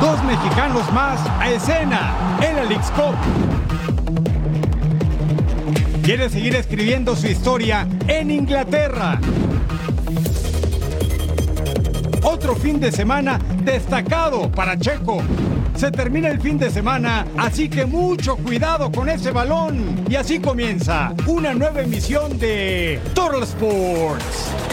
Dos mexicanos más a escena en la League's. Quiere seguir escribiendo su historia en Inglaterra. Otro fin de semana destacado para Checo. Se termina el fin de semana, así que mucho cuidado con ese balón. Y así comienza una nueva emisión de Total Sports.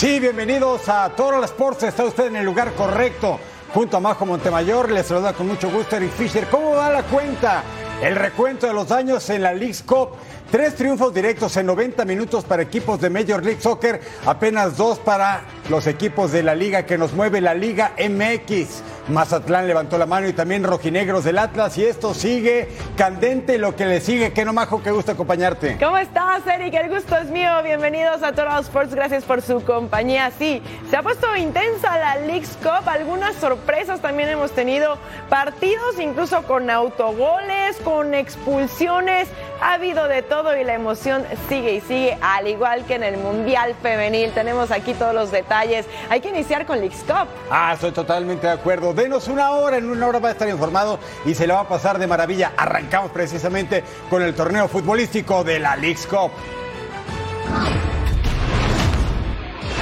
Sí, bienvenidos a Total Sports. Está usted en el lugar correcto. Junto a Majo Montemayor, les saluda con mucho gusto Eric Fisher. ¿Cómo va la cuenta? El recuento de los daños en la League's Cup. Tres triunfos directos en 90 minutos para equipos de Major League Soccer, apenas dos para los equipos de la liga que nos mueve la Liga MX. Mazatlán levantó la mano y también rojinegros del Atlas y esto sigue candente lo que le sigue. Qué no majo, qué gusto acompañarte. ¿Cómo estás, Eric? El gusto es mío. Bienvenidos a Total Sports. Gracias por su compañía. Sí, se ha puesto intensa la League's Cup. Algunas sorpresas también hemos tenido. Partidos incluso con autogoles, con expulsiones. Ha habido de todo y la emoción sigue y sigue, al igual que en el Mundial Femenil. Tenemos aquí todos los detalles. Hay que iniciar con League's Cup. Ah, estoy totalmente de acuerdo. Denos una hora, en una hora va a estar informado y se le va a pasar de maravilla. Arrancamos precisamente con el torneo futbolístico de la League's Cup.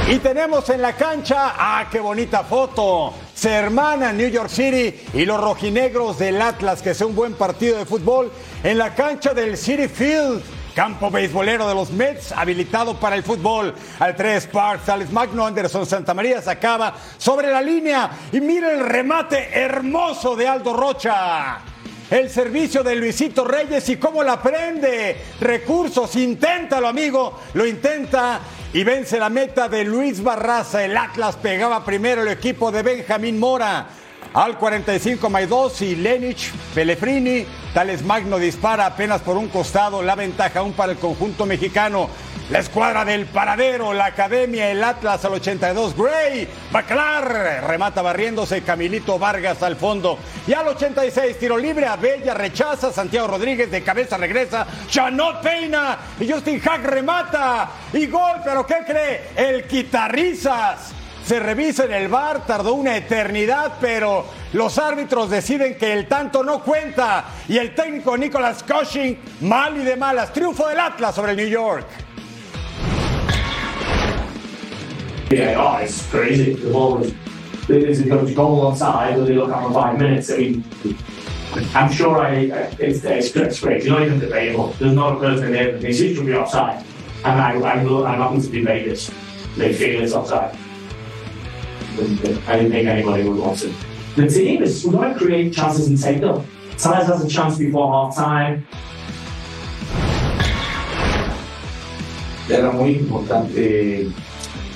Y tenemos en la cancha, ah, qué bonita foto. Se hermanan New York City y los rojinegros del Atlas, que es un buen partido de fútbol, en la cancha del City Field. Campo beisbolero de los Mets, habilitado para el fútbol. Al 3 Parks, Alex Magno, Anderson Santamaría sacaba sobre la línea. Y mira el remate hermoso de Aldo Rocha. El servicio de Luisito Reyes y cómo la prende. Recursos, inténtalo, amigo. Lo intenta y vence la meta de Luis Barraza. El Atlas pegaba primero el equipo de Benjamín Mora. Al 45 más 2 y Lenich Pelefrini. Tales Magno dispara apenas por un costado. La ventaja aún para el conjunto mexicano. La escuadra del paradero, la academia, el Atlas al 82. Gray, Baclar, remata barriéndose. Camilito Vargas al fondo. Y al 86, tiro libre. Abella rechaza. Santiago Rodríguez de cabeza regresa. Chanot peina. Y Justin Hack remata. Y gol, pero ¿qué cree? El Quitarrizas se revisa en el bar, tardó una eternidad, pero los árbitros deciden que el tanto no cuenta y el técnico Nicolas Cushing, mal y de malas, triunfo del Atlas sobre el New York. Yeah, oh, it's crazy. The ball was, there's a coach goal on side, they look after five minutes. I mean, I'm sure I, it's, it's, it's great. It's not even debatable. There's not a person there that thinks it should be offside. And I, I, not going to debate this. They feel it's offside. I didn't think anybody would want it. The team is, we want to create chances and take them. Size has a chance before half time. Era muy importante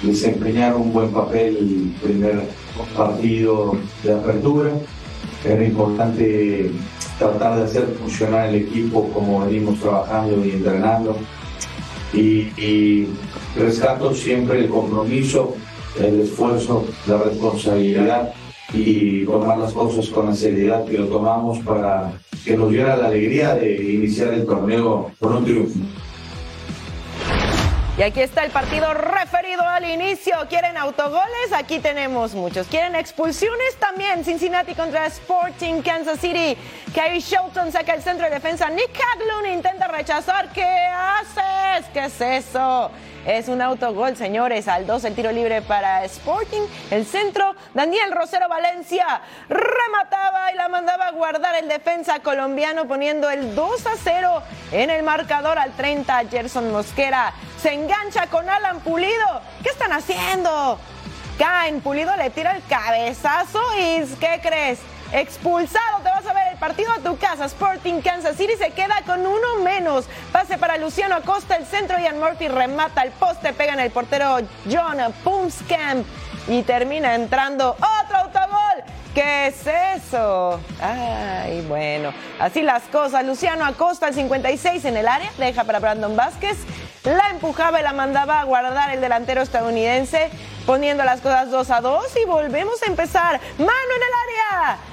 desempeñar un buen papel el primer partido de apertura. Era importante tratar de hacer funcionar el equipo como venimos trabajando y entrenando. Y, y rescato siempre el compromiso el esfuerzo, la responsabilidad y tomar las cosas con la seriedad que lo tomamos para que nos diera la alegría de iniciar el torneo con un triunfo. Y aquí está el partido referido al inicio. ¿Quieren autogoles? Aquí tenemos muchos. ¿Quieren expulsiones? También Cincinnati contra Sporting Kansas City. Kyrie Shelton saca el centro de defensa. Nick Haglund intenta rechazar. ¿Qué haces? ¿Qué es eso? Es un autogol, señores. Al 2 el tiro libre para Sporting. El centro, Daniel Rosero Valencia remataba y la mandaba a guardar el defensa colombiano poniendo el 2 a 0 en el marcador al 30. Gerson Mosquera se engancha con Alan Pulido. ¿Qué están haciendo? Caen, Pulido le tira el cabezazo y ¿qué crees? expulsado. Te vas a ver partido a tu casa. Sporting Kansas City se queda con uno menos. Pase para Luciano Acosta, el centro. Ian Murphy remata el poste, pega en el portero John Pumskamp y termina entrando otro autogol. ¿Qué es eso? Ay, bueno, así las cosas. Luciano Acosta, el 56 en el área, deja para Brandon Vázquez. La empujaba y la mandaba a guardar el delantero estadounidense, poniendo las cosas 2 a 2 y volvemos a empezar. Mano en el área.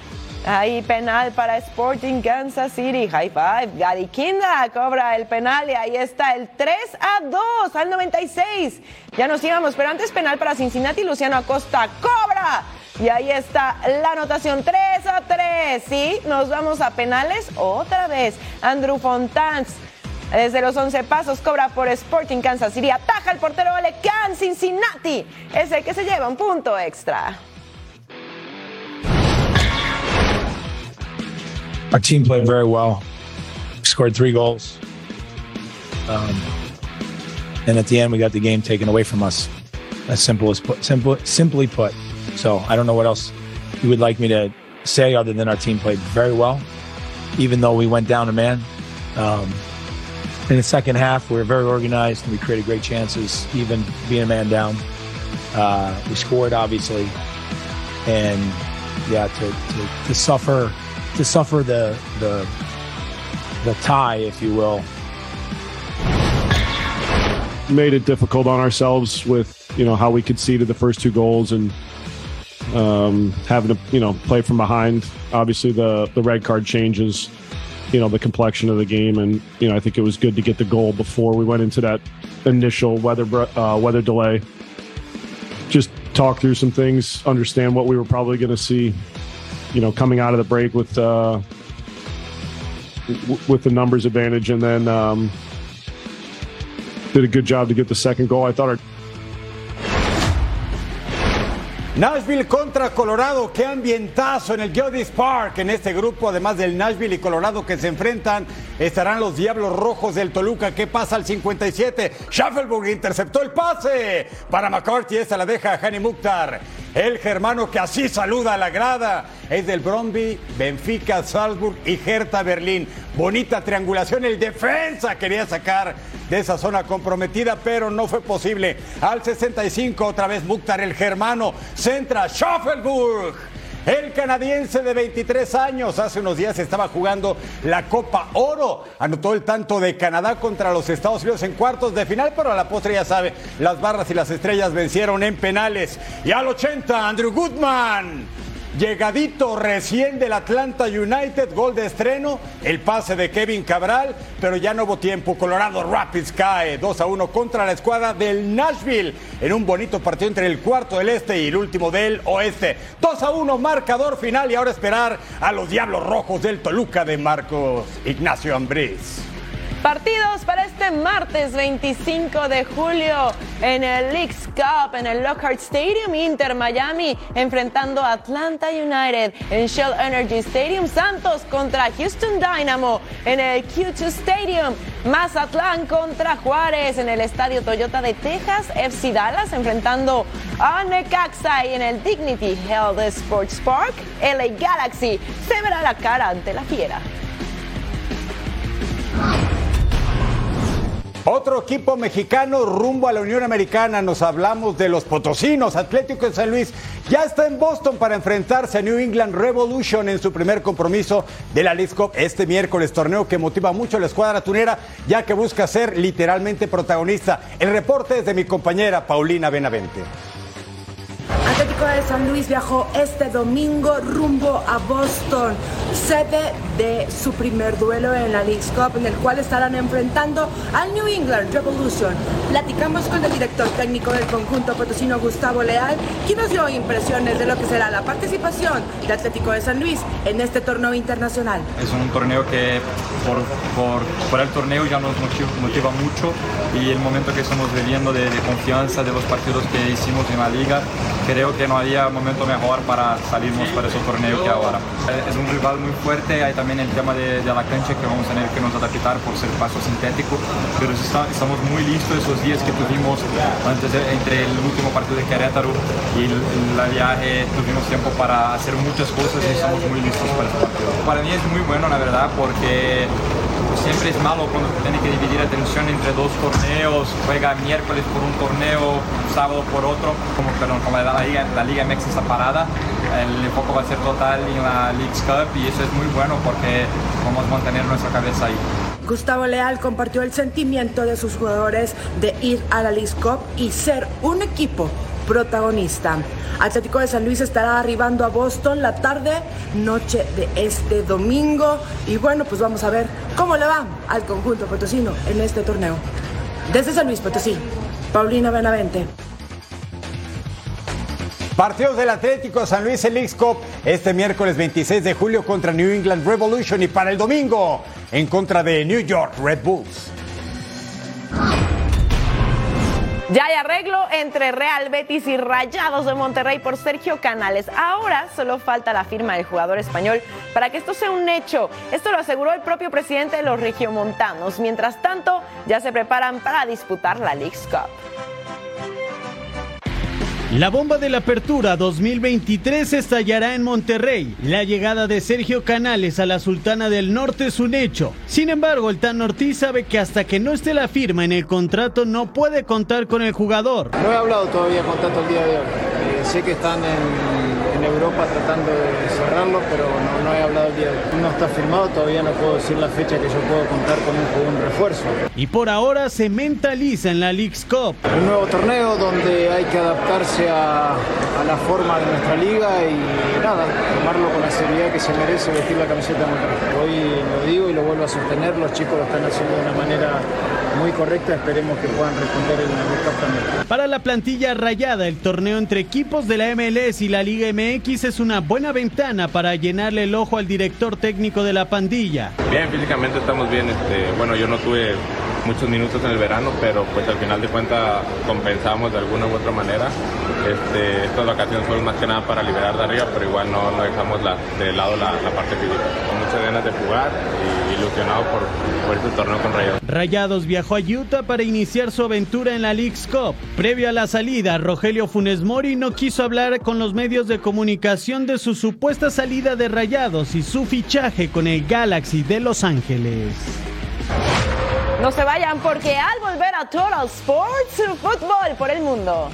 Ahí penal para Sporting Kansas City. High five. Gary Kinda cobra el penal y ahí está el 3 a 2 al 96. Ya nos íbamos, pero antes penal para Cincinnati. Luciano Acosta cobra. Y ahí está la anotación 3 a 3. Sí, nos vamos a penales otra vez. Andrew Fontans desde los 11 pasos cobra por Sporting Kansas City. Ataja el portero Can Cincinnati. Es el que se lleva un punto extra. Our team played very well. Scored three goals. Um, and at the end, we got the game taken away from us. As simple as put, simple, simply put. So I don't know what else you would like me to say other than our team played very well, even though we went down a man. Um, in the second half, we were very organized and we created great chances, even being a man down. Uh, we scored, obviously. And yeah, to, to, to suffer to suffer the the the tie, if you will. Made it difficult on ourselves with you know how we conceded the first two goals and um, having to you know play from behind. Obviously, the the red card changes you know the complexion of the game, and you know I think it was good to get the goal before we went into that initial weather uh, weather delay. Just talk through some things, understand what we were probably going to see you know, coming out of the break with uh, with the numbers advantage, and then um, did a good job to get the second goal. I thought our Nashville contra Colorado, qué ambientazo en el Geodis Park. En este grupo, además del Nashville y Colorado que se enfrentan, estarán los Diablos Rojos del Toluca. ¿Qué pasa al 57? Schaffelburg interceptó el pase para McCarthy. Esta la deja Hani Mukhtar. El germano que así saluda a la grada es del Bromby, Benfica, Salzburg y Hertha Berlín. Bonita triangulación. El defensa quería sacar de esa zona comprometida, pero no fue posible. Al 65, otra vez Mukhtar, el germano, centra Schaffelburg. El canadiense de 23 años hace unos días estaba jugando la Copa Oro. Anotó el tanto de Canadá contra los Estados Unidos en cuartos de final, pero a la postre ya sabe, las barras y las estrellas vencieron en penales. Y al 80, Andrew Goodman Llegadito recién del Atlanta United, gol de estreno, el pase de Kevin Cabral, pero ya no hubo tiempo. Colorado Rapids cae 2 a 1 contra la escuadra del Nashville en un bonito partido entre el cuarto del este y el último del oeste. 2 a 1, marcador final y ahora esperar a los Diablos Rojos del Toluca de Marcos Ignacio Ambriz. Partidos para este martes 25 de julio en el Leagues Cup, en el Lockhart Stadium, Inter Miami enfrentando a Atlanta United en Shell Energy Stadium, Santos contra Houston Dynamo en el Q2 Stadium, Mazatlán contra Juárez en el Estadio Toyota de Texas, FC Dallas enfrentando a Necaxa y en el Dignity Health Sports Park, LA Galaxy se verá la cara ante la fiera. Otro equipo mexicano rumbo a la Unión Americana. Nos hablamos de los potosinos. Atlético de San Luis ya está en Boston para enfrentarse a New England Revolution en su primer compromiso de la League este miércoles. Torneo que motiva mucho a la escuadra tunera ya que busca ser literalmente protagonista. El reporte es de mi compañera Paulina Benavente. Atlético de San Luis viajó este domingo rumbo a Boston, sede de su primer duelo en la League Cup, en el cual estarán enfrentando al New England Revolution. Platicamos con el director técnico del conjunto potosino Gustavo Leal, quien nos dio impresiones de lo que será la participación de Atlético de San Luis en este torneo internacional. Es un torneo que por, por, por el torneo ya nos motiva, motiva, mucho y el momento que estamos viviendo de, de confianza de los partidos que hicimos en la liga, creo que no había momento mejor para salirnos para ese torneo que ahora. Es un rival muy fuerte, hay también el tema de, de la cancha que vamos a tener que nos adaptar por ser paso sintético, pero está, estamos muy listos esos días que tuvimos antes de, entre el último partido de Querétaro y el, el, viaje, tuvimos tiempo para hacer muchas cosas y estamos muy listos para este partido. Para mí es muy bueno, la verdad, porque siempre es malo cuando tiene que dividir atención entre dos torneos, juega miércoles por un torneo, sábado por otro, como, perdón, como la Liga, la Liga MX está parada, el enfoque va a ser total en la Leagues Cup y eso es muy bueno porque vamos a mantener nuestra cabeza ahí. Gustavo Leal compartió el sentimiento de sus jugadores de ir a la Leagues Cup y ser un equipo protagonista. Atlético de San Luis estará arribando a Boston la tarde, noche de este domingo. Y bueno, pues vamos a ver cómo le va al conjunto potosino en este torneo. Desde San Luis Potosí, Paulina Benavente. Partidos del Atlético San Luis el Cup este miércoles 26 de julio contra New England Revolution y para el domingo en contra de New York Red Bulls. Ya hay arreglo entre Real Betis y Rayados de Monterrey por Sergio Canales. Ahora solo falta la firma del jugador español para que esto sea un hecho. Esto lo aseguró el propio presidente de los regiomontanos. Mientras tanto, ya se preparan para disputar la League's Cup. La bomba de la apertura 2023 estallará en Monterrey. La llegada de Sergio Canales a la Sultana del Norte es un hecho. Sin embargo, el Tan Ortiz sabe que hasta que no esté la firma en el contrato no puede contar con el jugador. No he hablado todavía con tanto el día de hoy. Eh, sé que están en, Europa tratando de cerrarlo, pero no, he hablado el día de hoy. No está firmado, todavía no puedo decir la fecha que yo puedo contar con un, un refuerzo. Y por ahora se mentaliza en la League's Cup. Un nuevo torneo donde hay que adaptarse a, la forma de nuestra liga y nada, tomarlo con la seriedad que se merece vestir la camiseta. Hoy lo digo y lo vuelvo a sostener, los chicos lo están haciendo de una manera muy correcta, esperemos que puedan responder en el Cup también. Para la plantilla rayada, el torneo entre equipos de la MLS y la Liga MX es una buena ventana para llenarle el ojo al director técnico de la pandilla. Bien, físicamente estamos bien, este, bueno, yo no tuve muchos minutos en el verano, pero pues al final de cuentas compensamos de alguna u otra manera. Este, estas vacaciones fueron más que nada para liberar de arriba, pero igual no, no dejamos la, de lado la, parte física. Con muchas ganas de jugar y ilusionado por, por este torneo con Rayados. Rayados viajó a Utah para iniciar su aventura en la League's Cup. Previo a la salida, Rogelio Funes Mori no quiso hablar con los medios de comunicación de su supuesta salida de Rayados y su fichaje con el Galaxy de Los Ángeles. No se vayan porque al volver a Total Sports, fútbol por el mundo.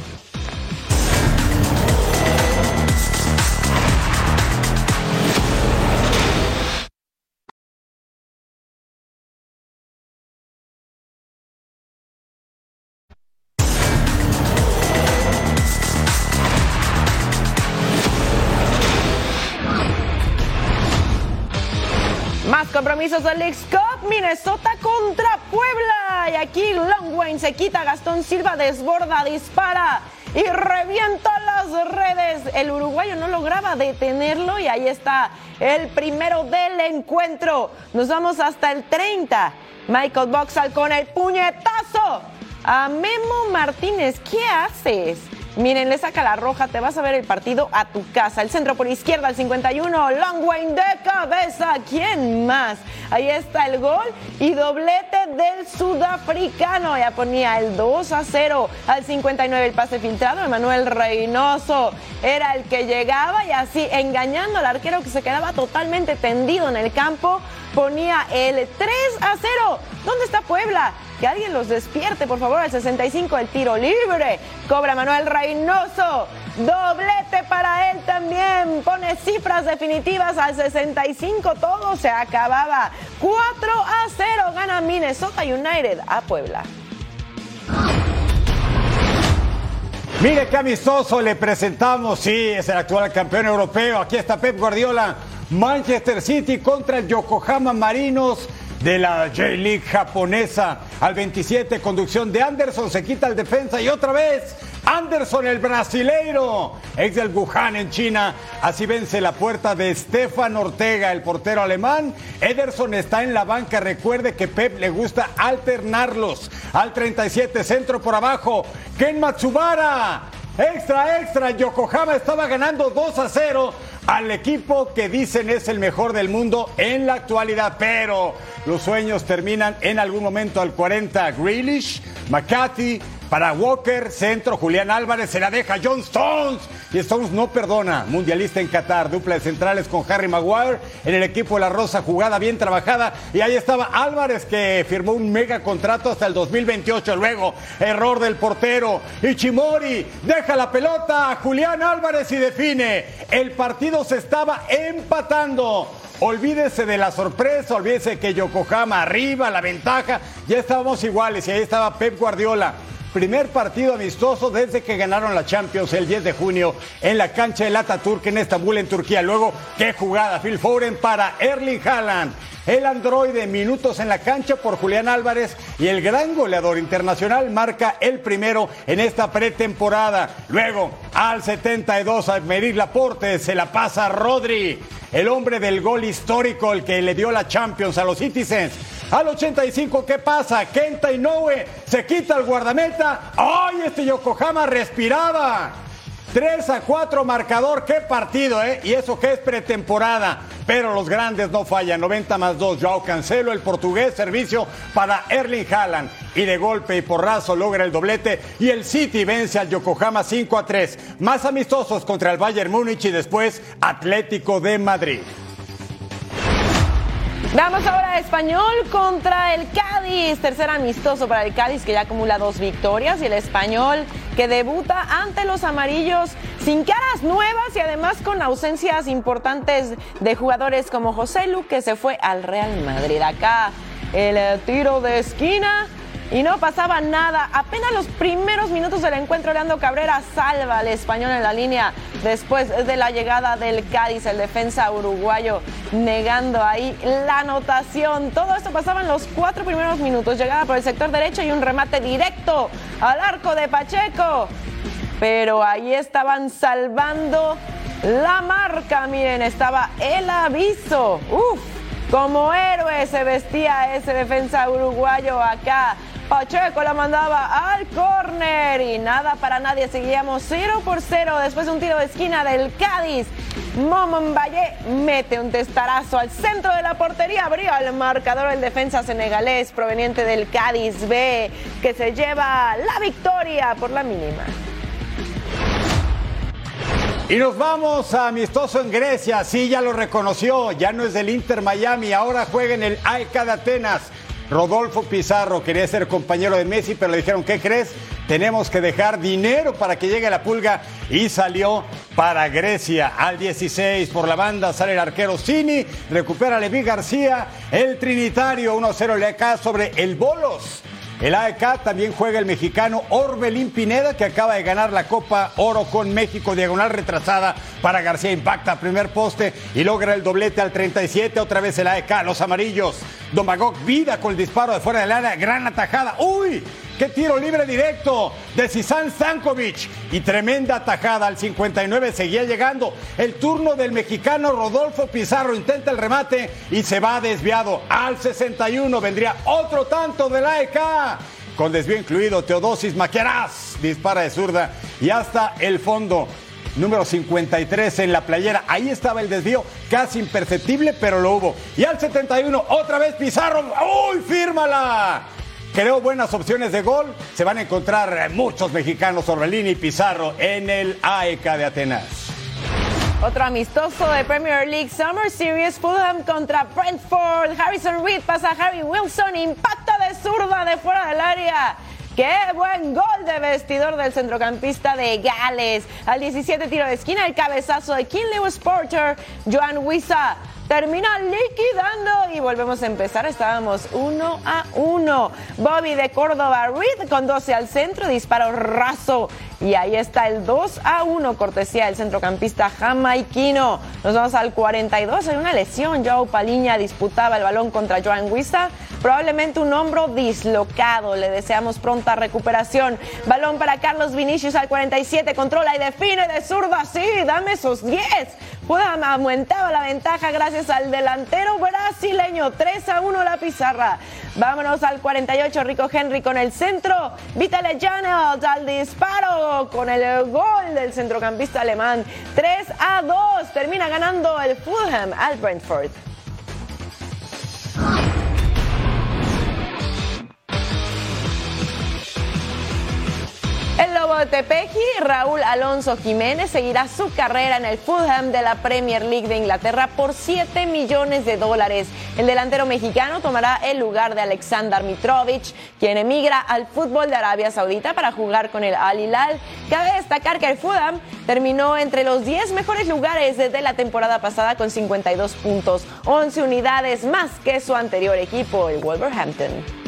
Compromisos del Minnesota contra Puebla. Y aquí Longwayne se quita, Gastón Silva desborda, dispara y revienta las redes. El uruguayo no lograba detenerlo y ahí está el primero del encuentro. Nos vamos hasta el 30. Michael Boxall con el puñetazo a Memo Martínez. ¿Qué haces? Miren, le saca la roja, te vas a ver el partido a tu casa. El centro por izquierda, el 51, Longwayne de cabeza. ¿Quién más? Ahí está el gol y doblete del sudafricano. Ya ponía el 2 a 0 al 59 el pase filtrado. Emanuel Reynoso era el que llegaba y así engañando al arquero que se quedaba totalmente tendido en el campo. Ponía el 3 a 0. ¿Dónde está Puebla? Que alguien los despierte, por favor, al 65 el tiro libre. Cobra Manuel Reynoso. Doblete para él también. Pone cifras definitivas al 65. Todo se acababa. 4 a 0 gana Minnesota United a Puebla. Mire qué amistoso le presentamos. Sí, es el actual campeón europeo. Aquí está Pep Guardiola. Manchester City contra el Yokohama Marinos de la J-League japonesa. Al 27, conducción de Anderson, se quita el defensa y otra vez Anderson, el brasileiro, ex del Wuhan en China. Así vence la puerta de Stefan Ortega, el portero alemán. Ederson está en la banca. Recuerde que Pep le gusta alternarlos. Al 37, centro por abajo. Ken Matsubara. Extra, extra. Yokohama estaba ganando 2 a 0 al equipo que dicen es el mejor del mundo en la actualidad, pero los sueños terminan en algún momento al 40. Grealish, McCarthy, para Walker, centro, Julián Álvarez, se la deja John Stones. Y Stones no perdona. Mundialista en Qatar, dupla de centrales con Harry Maguire. En el equipo de la Rosa, jugada bien trabajada. Y ahí estaba Álvarez que firmó un mega contrato hasta el 2028. Luego, error del portero. Ichimori deja la pelota a Julián Álvarez y define. El partido se estaba empatando. Olvídese de la sorpresa, olvídese que Yokohama arriba, la ventaja. Ya estábamos iguales y ahí estaba Pep Guardiola primer partido amistoso desde que ganaron la Champions el 10 de junio en la cancha del Ataturk en Estambul, en Turquía. Luego, qué jugada, Phil Foden para Erling Haaland. El androide, minutos en la cancha por Julián Álvarez y el gran goleador internacional marca el primero en esta pretemporada. Luego, al 72, a Merir Laporte se la pasa Rodri, el hombre del gol histórico, el que le dio la Champions a los Citizens. Al 85, ¿qué pasa? Kenta Inoue se quita el guardameta. ¡Ay, este Yokohama respiraba! 3 a 4 marcador, qué partido, ¿eh? Y eso que es pretemporada. Pero los grandes no fallan. 90 más 2, Joao Cancelo, el portugués, servicio para Erling Haaland. Y de golpe y porrazo logra el doblete. Y el City vence al Yokohama 5 a 3. Más amistosos contra el Bayern Múnich y después Atlético de Madrid. Vamos ahora a Español contra el Cádiz. Tercer amistoso para el Cádiz que ya acumula dos victorias y el Español que debuta ante los amarillos sin caras nuevas y además con ausencias importantes de jugadores como José Lu que se fue al Real Madrid. Acá el eh, tiro de esquina y no pasaba nada. Apenas los primeros minutos del encuentro, Leandro Cabrera salva al español en la línea después de la llegada del Cádiz, el defensa uruguayo, negando ahí la anotación. Todo esto pasaba en los cuatro primeros minutos. Llegada por el sector derecho y un remate directo al arco de Pacheco. Pero ahí estaban salvando la marca. Miren, estaba el aviso. Uf, como héroe se vestía ese defensa uruguayo acá Pacheco la mandaba al córner y nada para nadie. Seguíamos 0 por 0 después de un tiro de esquina del Cádiz. Momon Valle mete un testarazo al centro de la portería. Abrió el marcador el defensa senegalés proveniente del Cádiz B que se lleva la victoria por la mínima. Y nos vamos a amistoso en Grecia. Sí, ya lo reconoció. Ya no es del Inter Miami. Ahora juega en el AEK de Atenas. Rodolfo Pizarro quería ser compañero de Messi, pero le dijeron, ¿qué crees? Tenemos que dejar dinero para que llegue la pulga y salió para Grecia al 16 por la banda sale el arquero Cini, recupera Levi García, el Trinitario 1-0 le acá sobre el Bolos. El AEK también juega el mexicano Orbelín Pineda, que acaba de ganar la Copa Oro con México, diagonal retrasada para García. Impacta primer poste y logra el doblete al 37. Otra vez el AEK, los amarillos. Domagog vida con el disparo de fuera del área, gran atajada. ¡Uy! ¡Qué tiro libre directo de Sisan Stankovic! Y tremenda atajada al 59, seguía llegando. El turno del mexicano Rodolfo Pizarro intenta el remate y se va desviado. Al 61 vendría otro tanto del AEK. Con desvío incluido, Teodosis Maqueras dispara de zurda y hasta el fondo. Número 53 en la playera. Ahí estaba el desvío, casi imperceptible, pero lo hubo. Y al 71, otra vez Pizarro. ¡Uy, fírmala! Creó buenas opciones de gol. Se van a encontrar muchos mexicanos, Orbelín y Pizarro, en el AEK de Atenas. Otro amistoso de Premier League Summer Series, Fulham contra Brentford. Harrison Reed pasa a Harry Wilson, impacta de zurda de fuera del área. ¡Qué buen gol de vestidor del centrocampista de Gales! Al 17 tiro de esquina, el cabezazo de King Lewis Porter, Joan Wissa termina liquidando y volvemos a empezar. Estábamos uno a uno. Bobby de Córdoba, Reed con 12 al centro, disparo raso. Y ahí está el 2 a 1, cortesía del centrocampista jamaiquino. Nos vamos al 42, hay una lesión. Joe Paliña disputaba el balón contra Joan Huiza. Probablemente un hombro dislocado. Le deseamos pronta recuperación. Balón para Carlos Vinicius al 47. Controla y define de zurda. Sí, dame esos 10. Fulham aumentaba la ventaja gracias al delantero brasileño. 3 a 1 la pizarra. Vámonos al 48. Rico Henry con el centro. Vitale Janet al disparo con el gol del centrocampista alemán. 3 a 2. Termina ganando el Fulham al Brentford. De Tepeji, Raúl Alonso Jiménez, seguirá su carrera en el Fulham de la Premier League de Inglaterra por 7 millones de dólares. El delantero mexicano tomará el lugar de Alexander Mitrovic, quien emigra al fútbol de Arabia Saudita para jugar con el Al Hilal. Cabe destacar que el Fulham terminó entre los 10 mejores lugares desde la temporada pasada con 52 puntos, 11 unidades más que su anterior equipo, el Wolverhampton.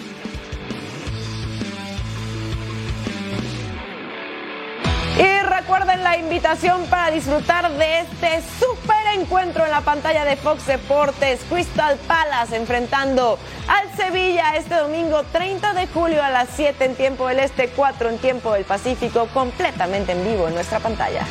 Recuerden la invitación para disfrutar de este super encuentro en la pantalla de Fox Deportes. Crystal Palace enfrentando al Sevilla este domingo 30 de julio a las 7 en tiempo del Este, 4 en tiempo del Pacífico, completamente en vivo en nuestra pantalla.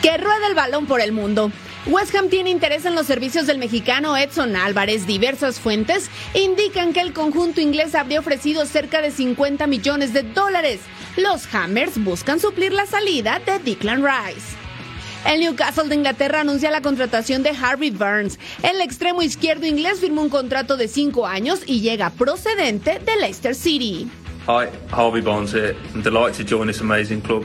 Que rueda el balón por el mundo. West Ham tiene interés en los servicios del mexicano Edson Álvarez. Diversas fuentes indican que el conjunto inglés habría ofrecido cerca de 50 millones de dólares. Los Hammers buscan suplir la salida de Declan Rice. El Newcastle de Inglaterra anuncia la contratación de Harvey Burns. El extremo izquierdo inglés firmó un contrato de cinco años y llega procedente de Leicester City. Hi, Harvey Barnes. I'm delighted to join this amazing club.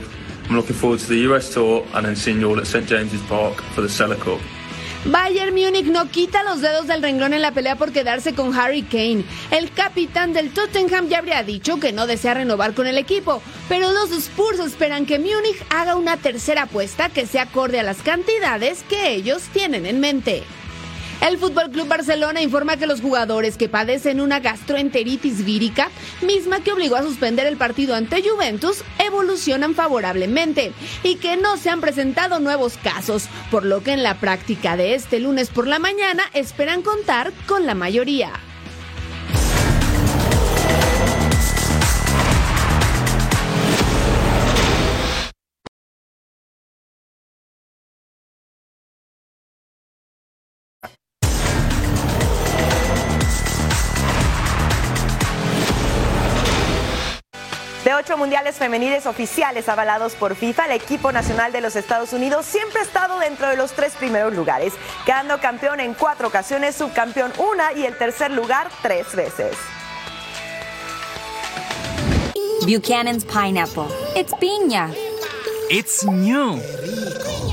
I'm looking forward to the US tour and then seeing you all at St James's Park for the Cellar Cup. Bayern Múnich no quita los dedos del renglón en la pelea por quedarse con Harry Kane. El capitán del Tottenham ya habría dicho que no desea renovar con el equipo, pero los Spurs esperan que Múnich haga una tercera apuesta que sea acorde a las cantidades que ellos tienen en mente. El Fútbol Club Barcelona informa que los jugadores que padecen una gastroenteritis vírica, misma que obligó a suspender el partido ante Juventus, evolucionan favorablemente y que no se han presentado nuevos casos, por lo que en la práctica de este lunes por la mañana esperan contar con la mayoría. Ocho mundiales femeniles oficiales avalados por FIFA, el equipo nacional de los Estados Unidos siempre ha estado dentro de los tres primeros lugares, quedando campeón en cuatro ocasiones, subcampeón una y el tercer lugar tres veces. Buchanan's pineapple. It's piña. It's new.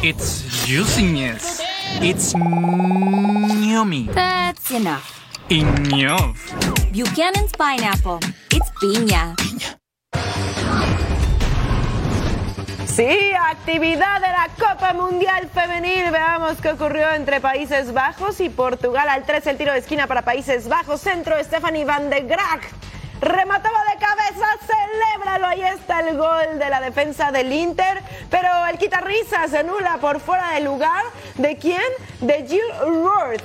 It's juiciness. It's yummy. That's enough. Enough. Buchanan's pineapple. It's piña. Sí, actividad de la Copa Mundial Femenil. Veamos qué ocurrió entre Países Bajos y Portugal. Al 3 el tiro de esquina para Países Bajos. Centro Stephanie Van de Graag. Remataba de cabeza, celébralo. Ahí está el gol de la defensa del Inter. Pero el quitarrisa se anula por fuera del lugar. ¿De quién? De Jill Roord.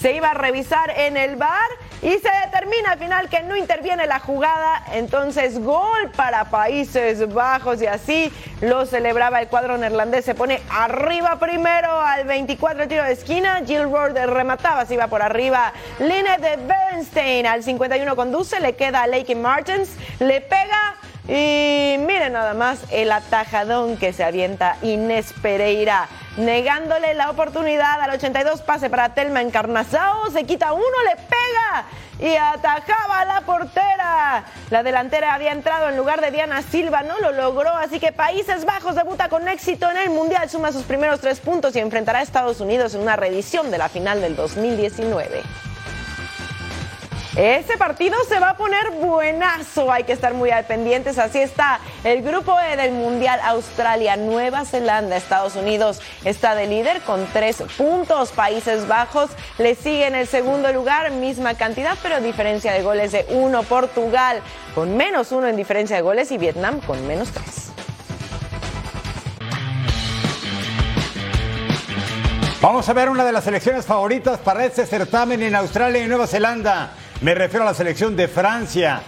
Se iba a revisar en el bar y se determina al final que no interviene la jugada. Entonces, gol para Países Bajos y así lo celebraba el cuadro neerlandés. Se pone arriba primero al 24 tiro de esquina. Jill Roord remataba, se iba por arriba. Lynette de Bernstein al 51 conduce, le queda a Lakey Martins, le pega. Y miren nada más el atajadón que se avienta Inés Pereira negándole la oportunidad al 82 pase para Telma Encarnazao, se quita uno, le pega y atajaba a la portera. La delantera había entrado en lugar de Diana Silva, no lo logró, así que Países Bajos debuta con éxito en el Mundial, suma sus primeros tres puntos y enfrentará a Estados Unidos en una reedición de la final del 2019. Ese partido se va a poner buenazo, hay que estar muy al pendientes. Así está el grupo E del Mundial Australia, Nueva Zelanda, Estados Unidos está de líder con tres puntos. Países Bajos le sigue en el segundo lugar, misma cantidad, pero diferencia de goles de uno. Portugal con menos uno en diferencia de goles y Vietnam con menos tres. Vamos a ver una de las selecciones favoritas para este certamen en Australia y Nueva Zelanda. Me refiero a la selección de Francia,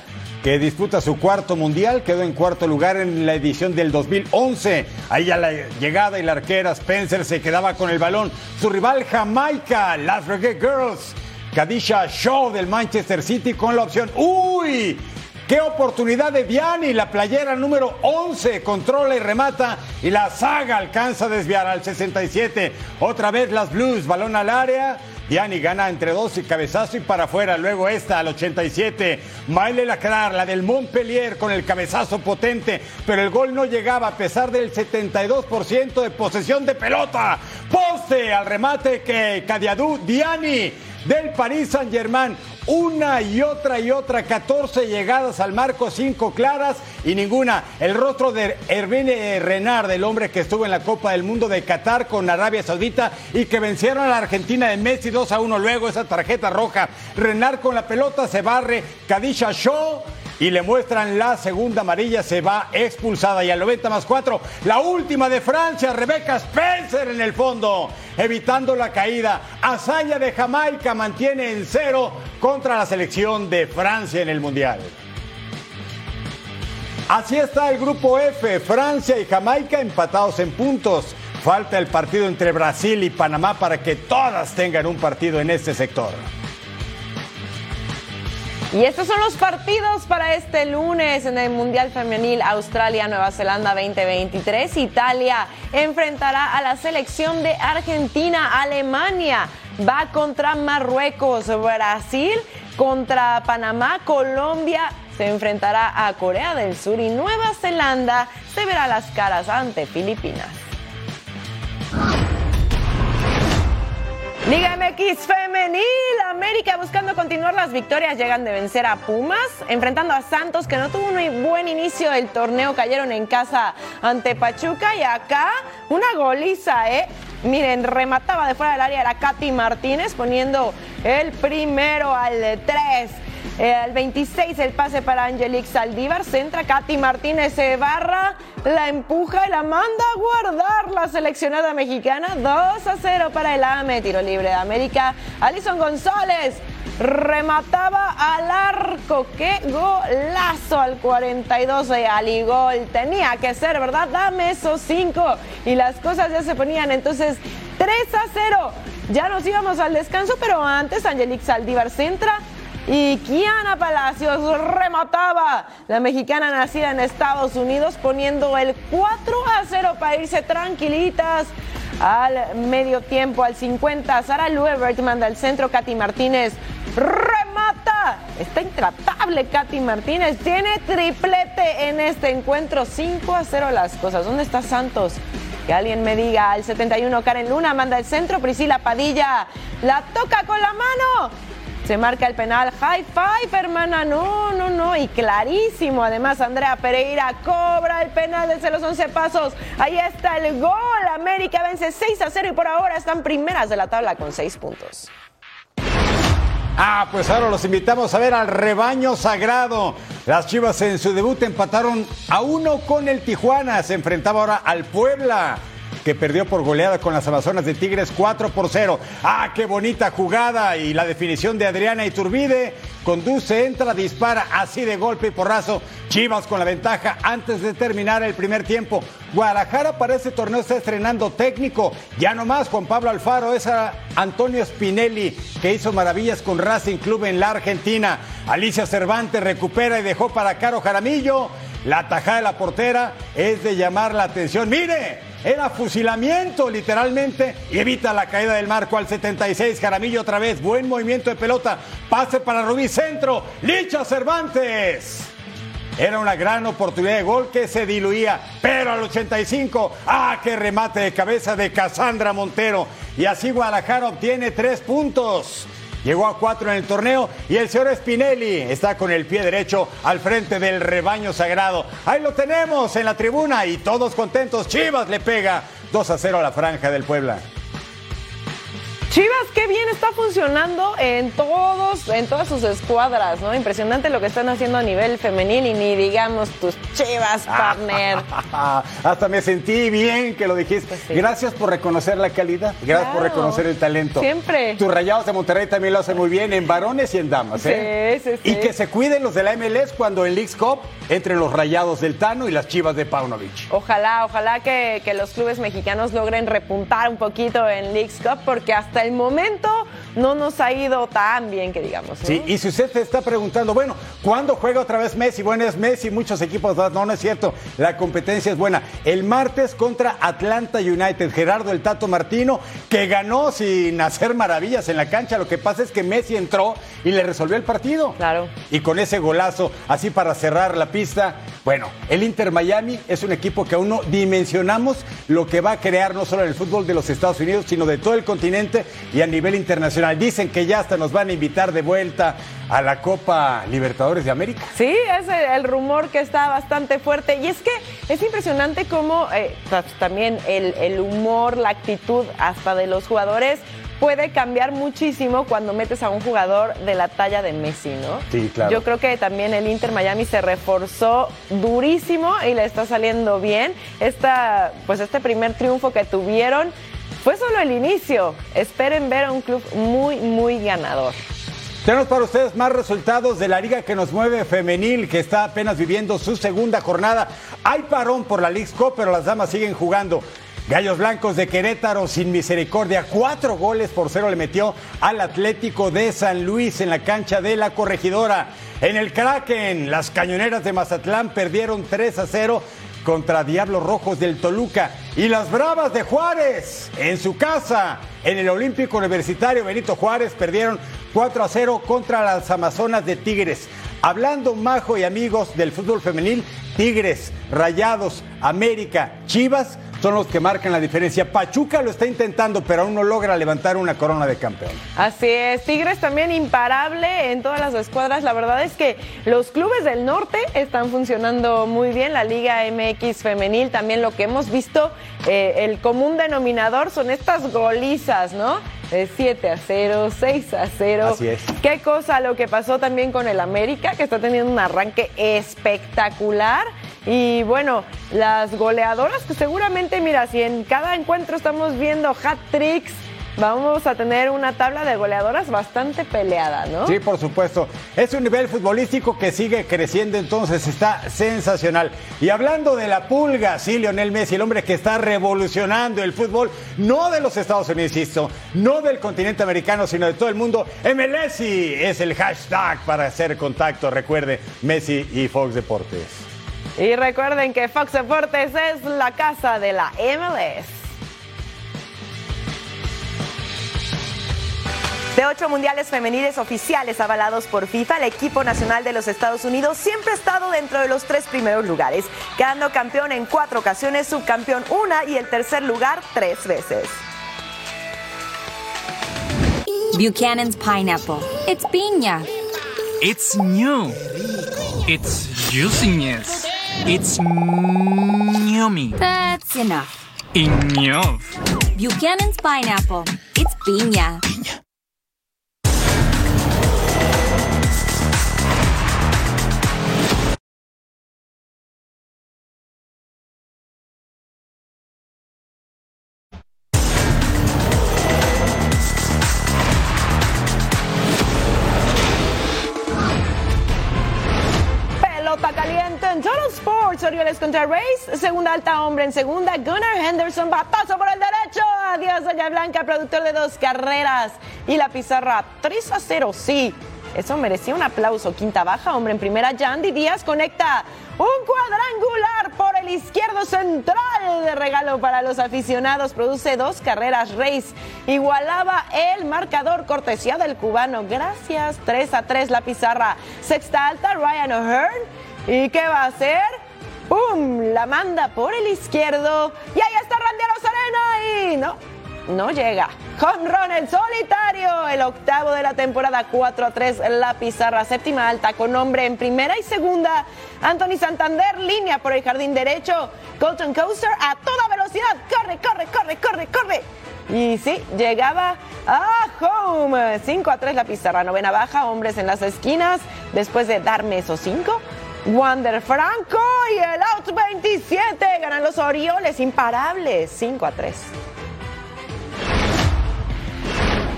que disputa su cuarto mundial, quedó en cuarto lugar en la edición del 2011. Ahí a la llegada y la arquera Spencer se quedaba con el balón. Su rival Jamaica, las Reggae Girls, Kadisha Shaw del Manchester City con la opción. ¡Uy! ¡Qué oportunidad de Viani! La playera número 11 controla y remata y la saga alcanza a desviar al 67. Otra vez las Blues, balón al área. Diani gana entre dos y cabezazo y para afuera. Luego esta al 87. Maile Lacrar, la del Montpellier con el cabezazo potente. Pero el gol no llegaba a pesar del 72% de posesión de pelota. Poste al remate que Cadiadú Diani del Paris Saint Germain. Una y otra y otra, 14 llegadas al marco, 5 claras y ninguna. El rostro de Hermine Renard, del hombre que estuvo en la Copa del Mundo de Qatar con Arabia Saudita y que vencieron a la Argentina de Messi 2 a 1. Luego esa tarjeta roja. Renard con la pelota se barre. Kadisha Shaw y le muestran la segunda amarilla, se va expulsada. Y al 90 más 4, la última de Francia, Rebeca Spencer en el fondo, evitando la caída. Hazaña de Jamaica mantiene en cero contra la selección de Francia en el Mundial. Así está el grupo F, Francia y Jamaica empatados en puntos. Falta el partido entre Brasil y Panamá para que todas tengan un partido en este sector. Y estos son los partidos para este lunes en el Mundial Femenil Australia-Nueva Zelanda 2023. Italia enfrentará a la selección de Argentina. Alemania va contra Marruecos. Brasil contra Panamá. Colombia se enfrentará a Corea del Sur. Y Nueva Zelanda se verá las caras ante Filipinas. Liga MX femenil, América buscando continuar las victorias, llegan de vencer a Pumas, enfrentando a Santos que no tuvo un buen inicio del torneo, cayeron en casa ante Pachuca y acá una goliza, ¿eh? Miren, remataba de fuera del área era Katy Martínez poniendo el primero al 3. Eh, al 26 el pase para Angelique Saldívar, centra Katy Martínez se barra, la empuja y la manda a guardar la seleccionada mexicana. 2 a 0 para el AME, tiro libre de América. Alison González remataba al arco. ¡Qué golazo al 42 de Aligol! Tenía que ser, ¿verdad? Dame esos 5 y las cosas ya se ponían entonces 3 a 0. Ya nos íbamos al descanso, pero antes Angelique Saldívar centra y Kiana Palacios remataba. La mexicana nacida en Estados Unidos poniendo el 4 a 0 para irse tranquilitas al medio tiempo, al 50. Sara Luebert manda al centro. Katy Martínez remata. Está intratable Katy Martínez. Tiene triplete en este encuentro. 5 a 0 las cosas. ¿Dónde está Santos? Que alguien me diga. Al 71 Karen Luna manda al centro. Priscila Padilla la toca con la mano. Se marca el penal. High five, hermana. No, no, no. Y clarísimo. Además, Andrea Pereira cobra el penal desde los 11 pasos. Ahí está el gol. América vence 6 a 0 y por ahora están primeras de la tabla con 6 puntos. Ah, pues ahora los invitamos a ver al rebaño sagrado. Las Chivas en su debut empataron a uno con el Tijuana. Se enfrentaba ahora al Puebla que perdió por goleada con las Amazonas de Tigres 4 por 0. ¡Ah, qué bonita jugada! Y la definición de Adriana Iturbide. Conduce, entra, dispara así de golpe y porrazo. Chivas con la ventaja antes de terminar el primer tiempo. Guadalajara para este torneo está estrenando técnico. Ya no más Juan Pablo Alfaro, es a Antonio Spinelli que hizo maravillas con Racing Club en la Argentina. Alicia Cervantes recupera y dejó para Caro Jaramillo. La tajada de la portera es de llamar la atención. ¡Mire! Era fusilamiento literalmente y evita la caída del marco al 76. Jaramillo otra vez. Buen movimiento de pelota. Pase para Rubí Centro. Licha Cervantes. Era una gran oportunidad de gol que se diluía, pero al 85, ¡ah, qué remate de cabeza de Casandra Montero! Y así Guadalajara obtiene tres puntos. Llegó a cuatro en el torneo y el señor Spinelli está con el pie derecho al frente del rebaño sagrado. Ahí lo tenemos en la tribuna y todos contentos. Chivas le pega 2 a 0 a la franja del Puebla. Chivas, qué bien está funcionando en todos, en todas sus escuadras, ¿no? Impresionante lo que están haciendo a nivel femenil y ni digamos tus Chivas, partner. Hasta me sentí bien que lo dijiste. Gracias por reconocer la calidad, gracias por reconocer el talento. Siempre. Tus rayados de Monterrey también lo hacen muy bien en varones y en damas, ¿eh? Sí, sí, sí. Y que se cuiden los de la MLS cuando en Leagues Cup entren los rayados del Tano y las Chivas de Paunovic. Ojalá, ojalá que, que los clubes mexicanos logren repuntar un poquito en Leagues Cup porque hasta el momento no nos ha ido tan bien que digamos. ¿no? Sí, y si usted se está preguntando, bueno, ¿cuándo juega otra vez Messi? Bueno, es Messi, muchos equipos, no, no es cierto, la competencia es buena. El martes contra Atlanta United, Gerardo el Tato Martino, que ganó sin hacer maravillas en la cancha, lo que pasa es que Messi entró y le resolvió el partido. Claro. Y con ese golazo, así para cerrar la pista, bueno, el Inter Miami es un equipo que aún no dimensionamos lo que va a crear no solo en el fútbol de los Estados Unidos, sino de todo el continente y a nivel internacional. Dicen que ya hasta nos van a invitar de vuelta a la Copa Libertadores de América. Sí, es el, rumor que está bastante fuerte. Y es que es impresionante cómo eh, pues, también el, el humor, la actitud hasta de los jugadores puede cambiar muchísimo cuando metes a un jugador de la talla de Messi, ¿no? Sí, claro. Yo creo que también el Inter Miami se reforzó durísimo y le está saliendo bien. Esta, pues este primer triunfo que tuvieron fue solo el inicio. Esperen ver a un club muy, muy ganador. Tenemos para ustedes más resultados de la liga que nos mueve femenil, que está apenas viviendo su segunda jornada. Hay parón por la League Cup, pero las damas siguen jugando. Gallos Blancos de Querétaro sin misericordia, cuatro goles por cero le metió al Atlético de San Luis en la cancha de la corregidora. En el Kraken, las cañoneras de Mazatlán perdieron 3 a 0 contra Diablos Rojos del Toluca. Y las Bravas de Juárez, en su casa, en el Olímpico Universitario Benito Juárez, perdieron 4 a 0 contra las Amazonas de Tigres. Hablando, Majo y amigos del fútbol femenil, Tigres, Rayados, América, Chivas son los que marcan la diferencia. Pachuca lo está intentando, pero aún no logra levantar una corona de campeón. Así es, Tigres también imparable en todas las escuadras. La verdad es que los clubes del norte están funcionando muy bien. La Liga MX femenil también lo que hemos visto, eh, el común denominador son estas golizas, ¿no? De 7 a 0, 6 a 0. Así es. Qué cosa lo que pasó también con el América, que está teniendo un arranque espectacular. Y bueno, las goleadoras que seguramente, mira, si en cada encuentro estamos viendo hat tricks, vamos a tener una tabla de goleadoras bastante peleada, ¿no? Sí, por supuesto. Es un nivel futbolístico que sigue creciendo, entonces está sensacional. Y hablando de la pulga, sí, Lionel Messi, el hombre que está revolucionando el fútbol, no de los Estados Unidos, insisto, no del continente americano, sino de todo el mundo. MLSI es el hashtag para hacer contacto. Recuerde, Messi y Fox Deportes. Y recuerden que Fox Deportes es la casa de la MLS. De ocho mundiales femeniles oficiales avalados por FIFA, el equipo nacional de los Estados Unidos siempre ha estado dentro de los tres primeros lugares, quedando campeón en cuatro ocasiones, subcampeón una y el tercer lugar tres veces. Buchanan's Pineapple. It's piña. It's new. It's juiciness. It's yummy. That's enough. Enough. Buchanan's Pineapple. It's piña. Orioles contra Rays, segunda alta hombre en segunda, Gunnar Henderson, batazo por el derecho, adiós Doña Blanca, productor de dos carreras, y la pizarra 3 a 0, sí, eso merecía un aplauso, quinta baja, hombre en primera, Yandy Díaz conecta un cuadrangular por el izquierdo central. De regalo para los aficionados, produce dos carreras, Rays. Igualaba el marcador cortesía del cubano, gracias, 3 a 3 la pizarra, sexta alta, Ryan O'Hearn, ¿Y qué va a hacer? ¡Pum! La manda por el izquierdo. Y ahí está Randy Arozarena y no, no llega. Ron el solitario, el octavo de la temporada 4 a 3, la pizarra séptima alta con hombre en primera y segunda. Anthony Santander, línea por el jardín derecho. Colton Coaster a toda velocidad. Corre, corre, corre, corre, corre. Y sí, llegaba a home. 5 a 3 la pizarra, novena baja, hombres en las esquinas. Después de darme esos 5, Wander Franco y el out 27 ganan los Orioles imparables 5 a 3.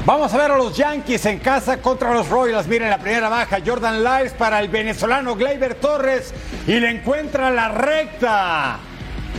Vamos a ver a los Yankees en casa contra los Royals. Miren la primera baja, Jordan Lyles para el venezolano Gleyber Torres y le encuentra la recta.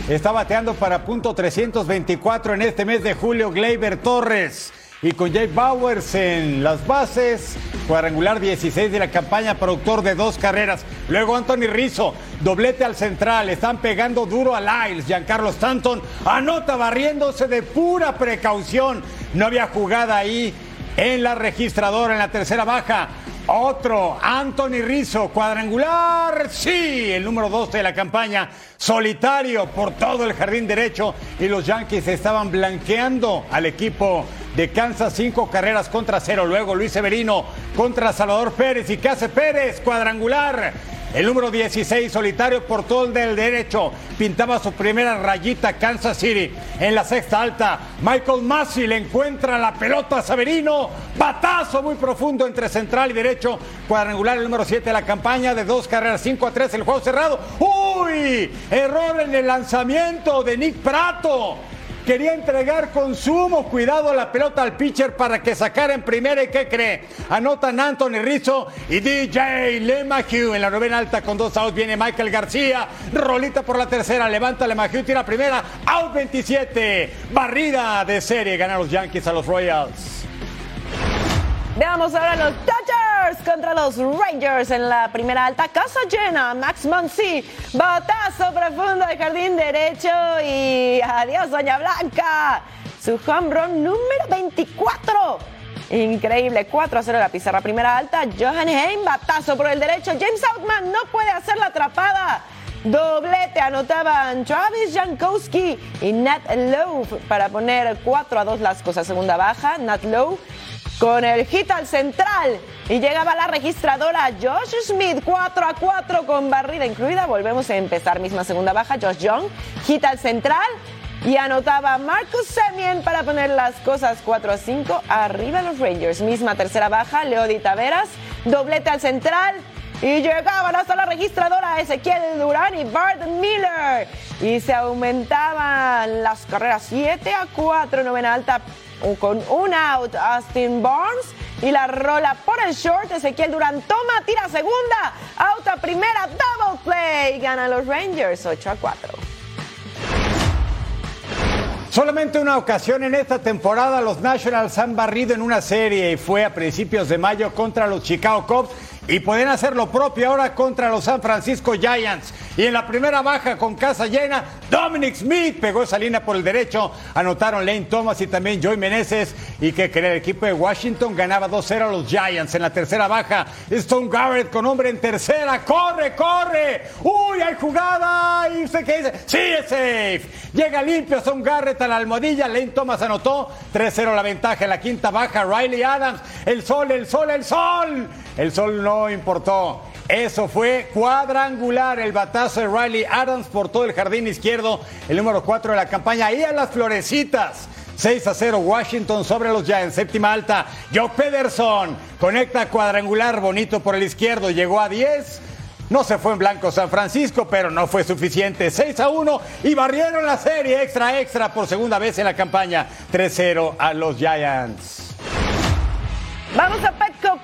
Está bateando para punto 324 en este mes de julio Gleyber Torres. Y con Jay Bowers en las bases, cuadrangular 16 de la campaña, productor de dos carreras. Luego Anthony Rizzo, doblete al central, están pegando duro a Lyles. Giancarlo Stanton anota barriéndose de pura precaución. No había jugada ahí en la registradora en la tercera baja. Otro, Anthony Rizzo, cuadrangular, sí, el número 12 de la campaña, solitario por todo el jardín derecho y los Yankees estaban blanqueando al equipo de Kansas, cinco carreras contra cero. Luego Luis Severino contra Salvador Pérez y ¿qué hace Pérez? Cuadrangular. El número 16, solitario por todo el del derecho, pintaba su primera rayita Kansas City. En la sexta alta, Michael Massey le encuentra la pelota a Severino. Batazo muy profundo entre central y derecho. Cuadrangular el número 7 de la campaña de dos carreras, 5 a 3, el juego cerrado. ¡Uy! Error en el lanzamiento de Nick Prato. Quería entregar consumo, cuidado la pelota al pitcher para que sacara en primera y ¿qué cree? Anotan Anthony Rizzo y DJ LeMahieu en la novena alta con dos outs. Viene Michael García, rolita por la tercera, levanta LeMahieu, tira primera, out 27. Barrida de serie, ganan los Yankees a los Royals. Veamos ahora los Contra los Rangers en la primera alta. Casa llena. Max Muncy. Batazo profundo de jardín derecho. Y adiós, Doña Blanca. Su home run número 24. Increíble. 4 a 0 la pizarra. Primera alta. Johan Heim. Batazo por el derecho. James Outman no puede hacer la atrapada. Doblete anotaban Travis Jankowski y Nat Lowe para poner 4 a 2 las cosas. Segunda baja. Nat Lowe con el hit al central. Y llegaba la registradora Josh Smith, 4 a 4 con barrida incluida. Volvemos a empezar, misma segunda baja. Josh Young, hit al central. Y anotaba Marcus Semien para poner las cosas 4 a 5. Arriba los Rangers, misma tercera baja. Leody Taveras, doblete al central. Y llegaban hasta la registradora Ezequiel Durán y Bart Miller. Y se aumentaban las carreras 7 a 4, novena alta con un out Austin Barnes y la rola por el short. Ezequiel Durán toma, tira segunda, out a primera, double play. Ganan los Rangers 8 a 4. Solamente una ocasión en esta temporada los Nationals han barrido en una serie y fue a principios de mayo contra los Chicago Cubs y pueden hacer lo propio ahora contra los San Francisco Giants. Y en la primera baja con casa llena, Dominic Smith pegó esa línea por el derecho. Anotaron Lane Thomas y también Joey Meneses. Y que cree el equipo de Washington ganaba 2-0 a los Giants. En la tercera baja, Stone Garrett con hombre en tercera. ¡Corre, corre! ¡Uy, hay jugada! ¿Y usted qué dice? ¡Sí, es safe! Llega limpio Stone Garrett a la almohadilla. Lane Thomas anotó 3-0 la ventaja en la quinta baja. Riley Adams, el sol, el sol, el sol. El sol no importó. Eso fue cuadrangular el batazo de Riley Adams por todo el jardín izquierdo, el número 4 de la campaña. Ahí a las florecitas. 6 a 0 Washington sobre los Giants. Séptima alta. Joe Pederson conecta cuadrangular bonito por el izquierdo. Llegó a 10. No se fue en blanco San Francisco, pero no fue suficiente. 6 a 1 y barrieron la serie extra extra por segunda vez en la campaña. 3-0 a los Giants. Vamos a Petco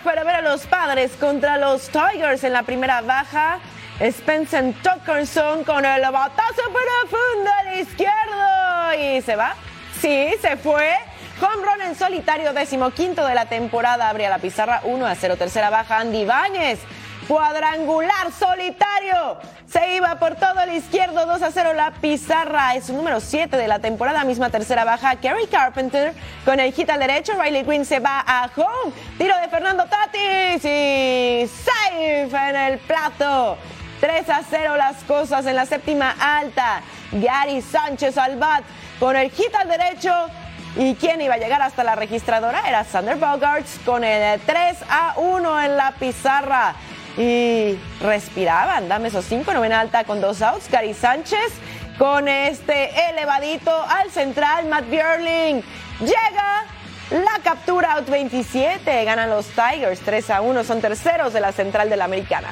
Para ver a los padres contra los Tigers en la primera baja. Spencer Tuckerson con el batazo profundo al izquierdo. ¿Y se va? Sí, se fue. Home run en solitario, decimoquinto de la temporada. Abría la pizarra 1 a 0. Tercera baja, Andy Báñez. Cuadrangular solitario. Se iba por todo el izquierdo, 2 a 0 la pizarra. Es su número 7 de la temporada, misma tercera baja. Kerry Carpenter con el hit al derecho. Riley Green se va a home. Tiro de Fernando Tatis y safe en el plato. 3 a 0 las cosas en la séptima alta. Gary Sánchez al bat con el hit al derecho. ¿Y quién iba a llegar hasta la registradora? Era Sander Bogarts con el 3 a 1 en la pizarra y respiraban. Dame esos cinco, novena alta con dos outs. Gary Sánchez con este elevadito al central. Matt Björling llega. La captura out 27. Ganan los Tigers 3 a 1. Son terceros de la central de la americana.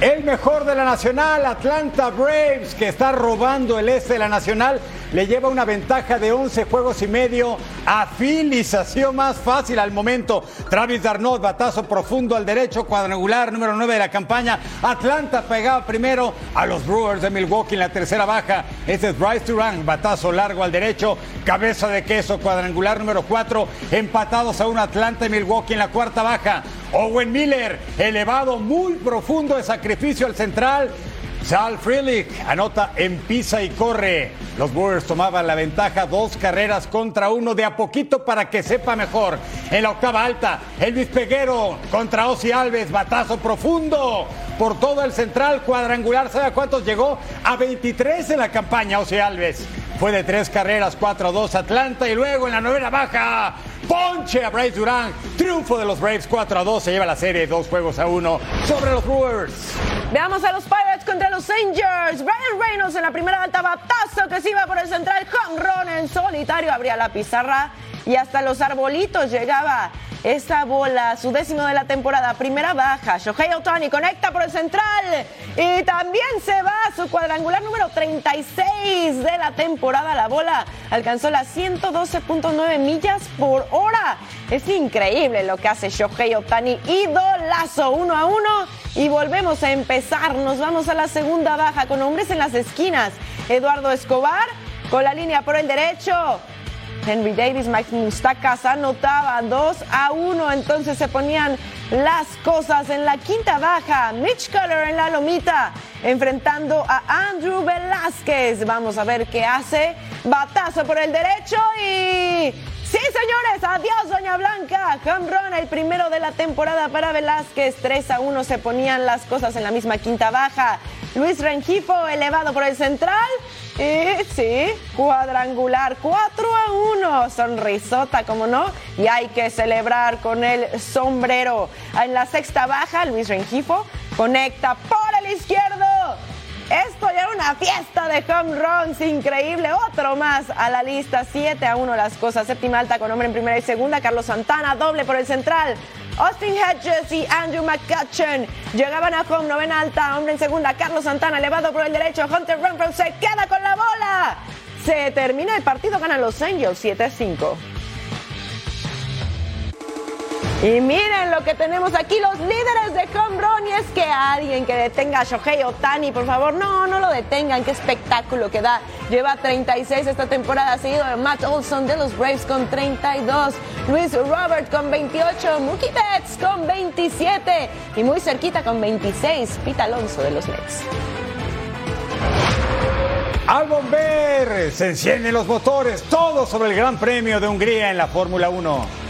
El mejor de la Nacional, Atlanta Braves, que está robando el este de la Nacional, le lleva una ventaja de 11 juegos y medio a más fácil al momento. Travis Darnot, batazo profundo al derecho, cuadrangular número 9 de la campaña. Atlanta pegaba primero a los Brewers de Milwaukee en la tercera baja. Este es Bryce Durant, batazo largo al derecho, cabeza de queso, cuadrangular número 4. Empatados a un Atlanta y Milwaukee en la cuarta baja. Owen Miller, elevado muy profundo de sacrificio al central. Sal Frelick anota en pisa y corre. Los Brewers tomaban la ventaja dos carreras contra uno de a poquito para que sepa mejor. En la octava alta, Elvis Peguero contra Ozzy Alves, batazo profundo por todo el central cuadrangular. ¿Sabe a cuántos llegó? A 23 en la campaña Ozzy Alves. Fue de tres carreras, 4-2 Atlanta y luego en la novena baja, ponche a Bryce Durán. Triunfo de los Braves 4 a 2. Se lleva la serie dos juegos a uno sobre los Brewers. Veamos a los Pirates contra los Rangers. Brian Reynolds en la primera alta batazo que se iba por el central. Home run en solitario. Abría la pizarra y hasta los arbolitos llegaba esa bola, su décimo de la temporada, primera baja. Shohei Otani conecta por el central y también se va a su cuadrangular número 36 de la temporada. La bola alcanzó las 112.9 millas por hora. Es increíble lo que hace Shohei Otani. Idolazo, uno a uno. Y volvemos a empezar. Nos vamos a la segunda baja con hombres en las esquinas. Eduardo Escobar con la línea por el derecho. Henry Davis, Mike Mustakas anotaban 2 a 1, entonces se ponían las cosas en la quinta baja. Mitch Keller en la lomita, enfrentando a Andrew Velázquez. Vamos a ver qué hace. Batazo por el derecho y Sí, señores, adiós, Doña Blanca. Run, el primero de la temporada para Velázquez. 3 a 1 se ponían las cosas en la misma quinta baja. Luis Rengifo elevado por el central. Y sí, cuadrangular, 4 a 1. Sonrisota, como no. Y hay que celebrar con el sombrero. En la sexta baja, Luis Rengifo conecta por el izquierdo. Esto ya era una fiesta de home runs increíble. Otro más a la lista. 7 a 1 las cosas. Séptima alta con hombre en primera y segunda. Carlos Santana, doble por el central. Austin Hedges y Andrew McCutcheon llegaban a home, novena alta, hombre en segunda. Carlos Santana, elevado por el derecho. Hunter Renfro se queda con la bola. Se termina el partido, ganan los Angels 7 a 5. Y miren lo que tenemos aquí, los líderes de home. Y es que alguien que detenga a Shohei Otani, por favor, no, no lo detengan. Qué espectáculo que da. Lleva 36 esta temporada, seguido de Matt Olson de los Braves con 32, Luis Robert con 28, Mookie Betts con 27 y muy cerquita con 26, Pete Alonso de los Mets. Al bomber se encienden los motores, todo sobre el Gran Premio de Hungría en la Fórmula 1.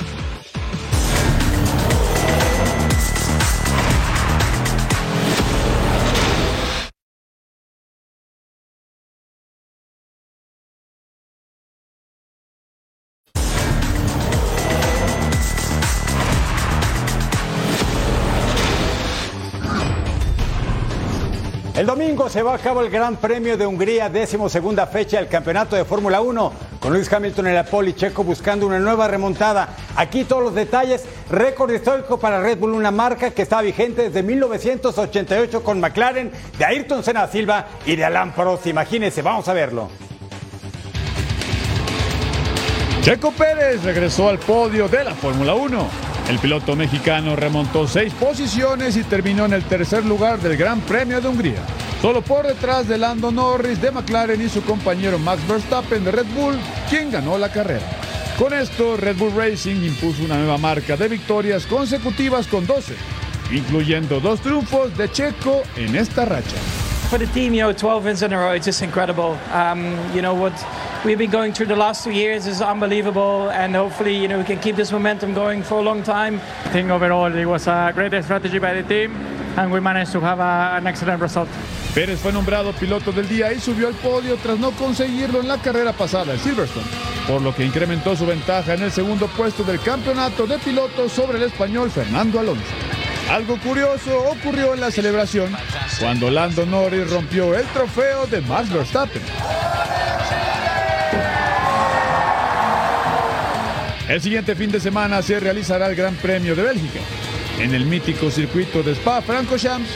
El domingo se va a cabo el Gran Premio de Hungría, décimo segunda fecha del Campeonato de Fórmula 1, con Luis Hamilton en la poli checo buscando una nueva remontada. Aquí todos los detalles, récord histórico para Red Bull, una marca que está vigente desde 1988 con McLaren, de Ayrton Senna Silva y de Alan Prost. Imagínense, vamos a verlo. Checo Pérez regresó al podio de la Fórmula 1. El piloto mexicano remontó seis posiciones y terminó en el tercer lugar del Gran Premio de Hungría, solo por detrás de Lando Norris de McLaren y su compañero Max Verstappen de Red Bull, quien ganó la carrera. Con esto, Red Bull Racing impuso una nueva marca de victorias consecutivas con 12, incluyendo dos triunfos de Checo en esta racha. For the team, you know, 12 wins in a row, it's just incredible. Um, you know, what we've been going through the last two years is unbelievable, and hopefully, you know, we can keep this momentum going for a long time. I think overall it was a great strategy by the team, and we managed to have a, an excellent result. Pérez fue nombrado piloto del día y subió al podio tras no conseguirlo en la carrera pasada en Silverstone, por lo que incrementó su ventaja en el segundo puesto del campeonato de pilotos sobre el español Fernando Alonso. Algo curioso ocurrió en la celebración cuando Lando Norris rompió el trofeo de Max Verstappen. El siguiente fin de semana se realizará el Gran Premio de Bélgica en el mítico circuito de Spa-Francorchamps,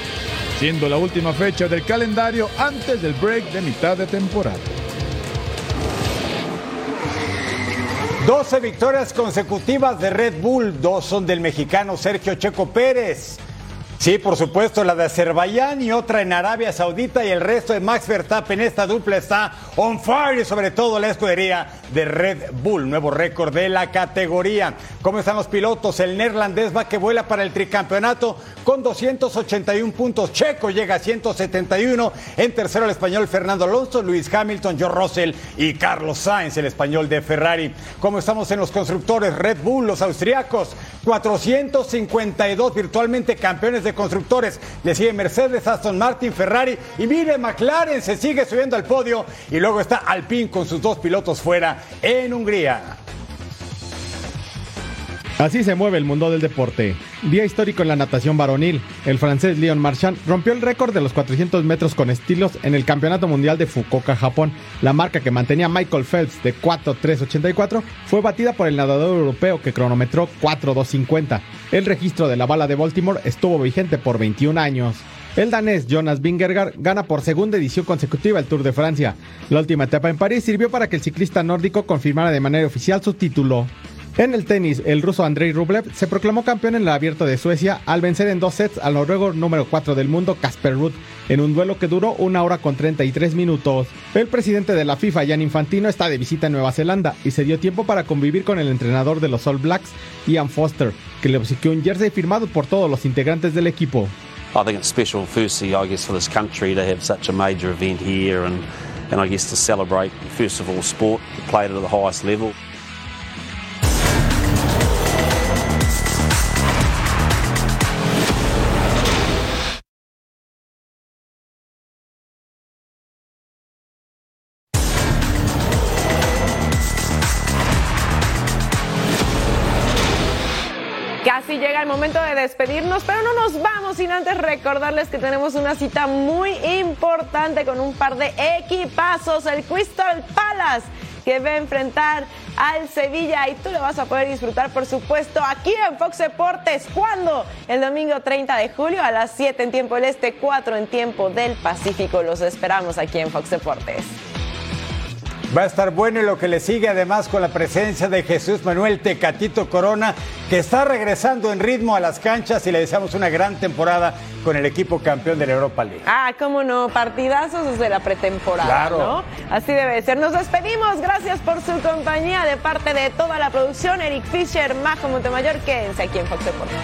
siendo la última fecha del calendario antes del break de mitad de temporada. 12 victorias consecutivas de Red Bull, dos son del mexicano Sergio Checo Pérez. Sí, por supuesto, la de Azerbaiyán y otra en Arabia Saudita y el resto de Max Verstappen. Esta dupla está on fire y sobre todo la escudería de Red Bull, nuevo récord de la categoría. ¿Cómo están los pilotos? El neerlandés va que vuela para el tricampeonato con 281 puntos. Checo llega a 171. En tercero el español Fernando Alonso, Luis Hamilton, Joe Russell y Carlos Sainz, el español de Ferrari. ¿Cómo estamos en los constructores? Red Bull, los austriacos, 452 virtualmente campeones constructores. Le sigue Mercedes, Aston Martin, Ferrari y mire, McLaren se sigue subiendo al podio y luego está Alpine con sus dos pilotos fuera en Hungría. Así se mueve el mundo del deporte. Día histórico en la natación varonil. El francés Leon Marchand rompió el récord de los 400 metros con estilos en el Campeonato Mundial de Fukuoka, Japón. La marca que mantenía Michael Phelps de 4.384 fue batida por el nadador europeo que cronometró 4.250. El registro de la bala de Baltimore estuvo vigente por 21 años. El danés Jonas Vingegaard gana por segunda edición consecutiva el Tour de Francia. La última etapa en París sirvió para que el ciclista nórdico confirmara de manera oficial su título. En el tenis, el ruso Andrei Rublev se proclamó campeón en el Abierto de Suecia al vencer en dos sets al noruego número 4 del mundo Casper Ruud en un duelo que duró una hora con 33 minutos. El presidente de la FIFA, Jan Infantino, está de visita en Nueva Zelanda y se dio tiempo para convivir con el entrenador de los All Blacks, Ian Foster, que le obsequió un jersey firmado por todos los integrantes del equipo. I think it's special, firstly, I guess, for this country to have such a major event here and, and I guess to celebrate, first of all, sport, played at the highest level. Despedirnos, pero no nos vamos sin antes recordarles que tenemos una cita muy importante con un par de equipazos, el Crystal Palace que va a enfrentar al Sevilla y tú lo vas a poder disfrutar por supuesto aquí en Fox Deportes. ¿Cuándo? El domingo 30 de julio a las 7 en tiempo del Este, 4 en tiempo del Pacífico. Los esperamos aquí en Fox Deportes. Va a estar bueno y lo que le sigue además con la presencia de Jesús Manuel Tecatito Corona, que está regresando en ritmo a las canchas y le deseamos una gran temporada con el equipo campeón de la Europa League. Ah, cómo no, partidazos desde la pretemporada, Claro. ¿no? Así debe ser. Nos despedimos, gracias por su compañía de parte de toda la producción. Eric Fisher, Majo Montemayor, quédense aquí en Fox Deportes.